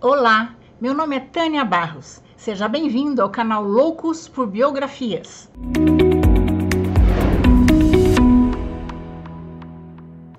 Olá, meu nome é Tânia Barros. Seja bem-vindo ao canal Loucos por Biografias.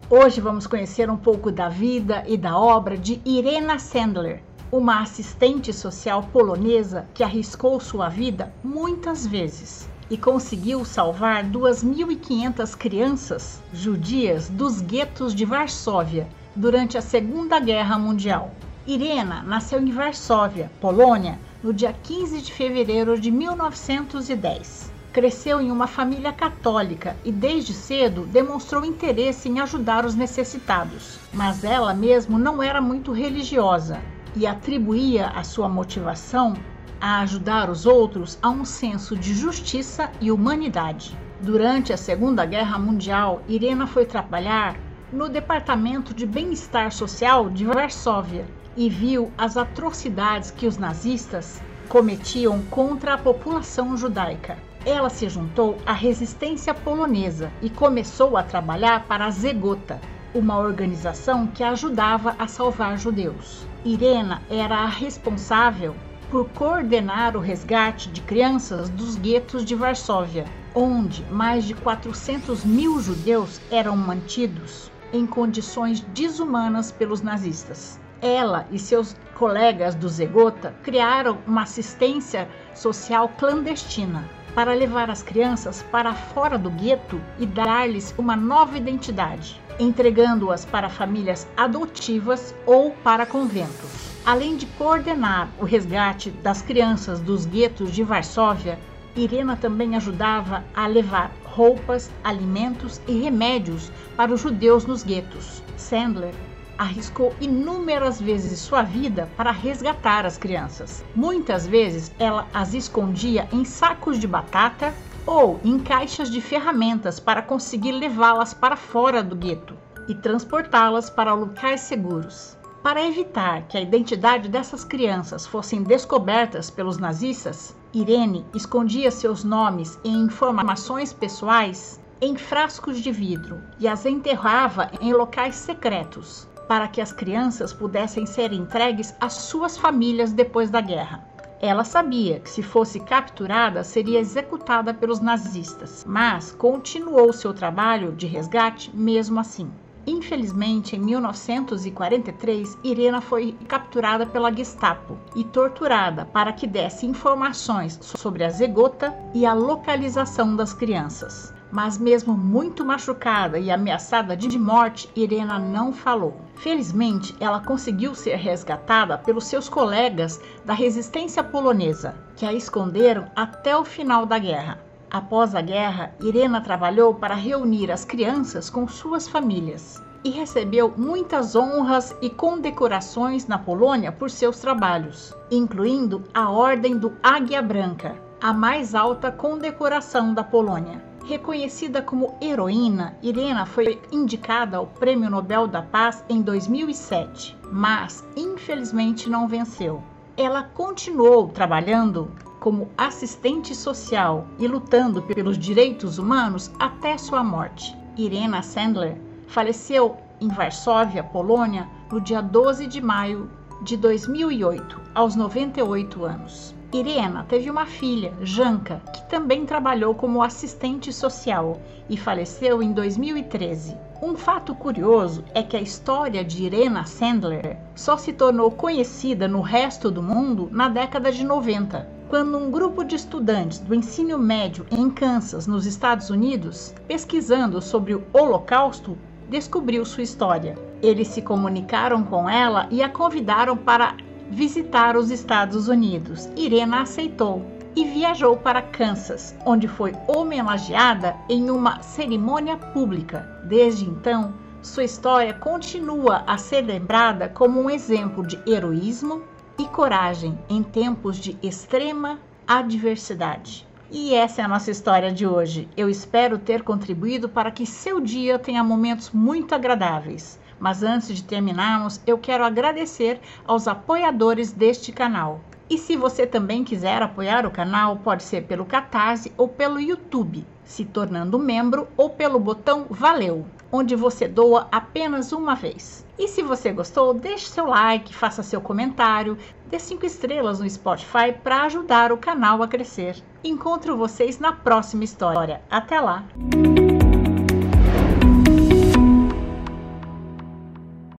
Hoje vamos conhecer um pouco da vida e da obra de Irena Sandler, uma assistente social polonesa que arriscou sua vida muitas vezes e conseguiu salvar 2.500 crianças judias dos guetos de Varsóvia durante a Segunda Guerra Mundial. Irena nasceu em Varsóvia, Polônia, no dia 15 de fevereiro de 1910. Cresceu em uma família católica e desde cedo demonstrou interesse em ajudar os necessitados. Mas ela mesmo não era muito religiosa e atribuía a sua motivação a ajudar os outros a um senso de justiça e humanidade. Durante a Segunda Guerra Mundial, Irena foi trabalhar no Departamento de Bem-Estar Social de Varsóvia e viu as atrocidades que os nazistas cometiam contra a população judaica. Ela se juntou à resistência polonesa e começou a trabalhar para a Zegota, uma organização que ajudava a salvar judeus. Irena era a responsável por coordenar o resgate de crianças dos guetos de Varsóvia, onde mais de 400 mil judeus eram mantidos em condições desumanas pelos nazistas. Ela e seus colegas do Zegota criaram uma assistência social clandestina para levar as crianças para fora do gueto e dar-lhes uma nova identidade, entregando-as para famílias adotivas ou para conventos. Além de coordenar o resgate das crianças dos guetos de Varsóvia, Irena também ajudava a levar roupas, alimentos e remédios para os judeus nos guetos. Sandler arriscou inúmeras vezes sua vida para resgatar as crianças. Muitas vezes ela as escondia em sacos de batata ou em caixas de ferramentas para conseguir levá-las para fora do gueto e transportá-las para locais seguros. Para evitar que a identidade dessas crianças fossem descobertas pelos nazistas, Irene escondia seus nomes e informações pessoais em frascos de vidro e as enterrava em locais secretos para que as crianças pudessem ser entregues às suas famílias depois da guerra. Ela sabia que se fosse capturada seria executada pelos nazistas, mas continuou seu trabalho de resgate mesmo assim. Infelizmente, em 1943, Irena foi capturada pela Gestapo e torturada para que desse informações sobre a zegota e a localização das crianças mas mesmo muito machucada e ameaçada de morte, Irena não falou. Felizmente, ela conseguiu ser resgatada pelos seus colegas da resistência polonesa, que a esconderam até o final da guerra. Após a guerra, Irena trabalhou para reunir as crianças com suas famílias e recebeu muitas honras e condecorações na Polônia por seus trabalhos, incluindo a Ordem do Águia Branca, a mais alta condecoração da Polônia. Reconhecida como heroína, Irena foi indicada ao Prêmio Nobel da Paz em 2007, mas infelizmente não venceu. Ela continuou trabalhando como assistente social e lutando pelos direitos humanos até sua morte. Irena Sandler faleceu em Varsóvia, Polônia, no dia 12 de maio de 2008, aos 98 anos. Irena teve uma filha, Janka, que também trabalhou como assistente social e faleceu em 2013. Um fato curioso é que a história de Irena Sandler só se tornou conhecida no resto do mundo na década de 90, quando um grupo de estudantes do ensino médio em Kansas, nos Estados Unidos, pesquisando sobre o Holocausto, descobriu sua história. Eles se comunicaram com ela e a convidaram para visitar os Estados Unidos. Irena aceitou e viajou para Kansas, onde foi homenageada em uma cerimônia pública. Desde então, sua história continua a ser lembrada como um exemplo de heroísmo e coragem em tempos de extrema adversidade. E essa é a nossa história de hoje. Eu espero ter contribuído para que seu dia tenha momentos muito agradáveis. Mas antes de terminarmos, eu quero agradecer aos apoiadores deste canal. E se você também quiser apoiar o canal, pode ser pelo Catarse ou pelo YouTube, se tornando membro ou pelo botão Valeu. onde você doa apenas uma vez. E se você gostou, deixe seu like, faça seu comentário, dê cinco estrelas no Spotify para ajudar o canal a crescer. Encontro vocês na próxima história. Até lá!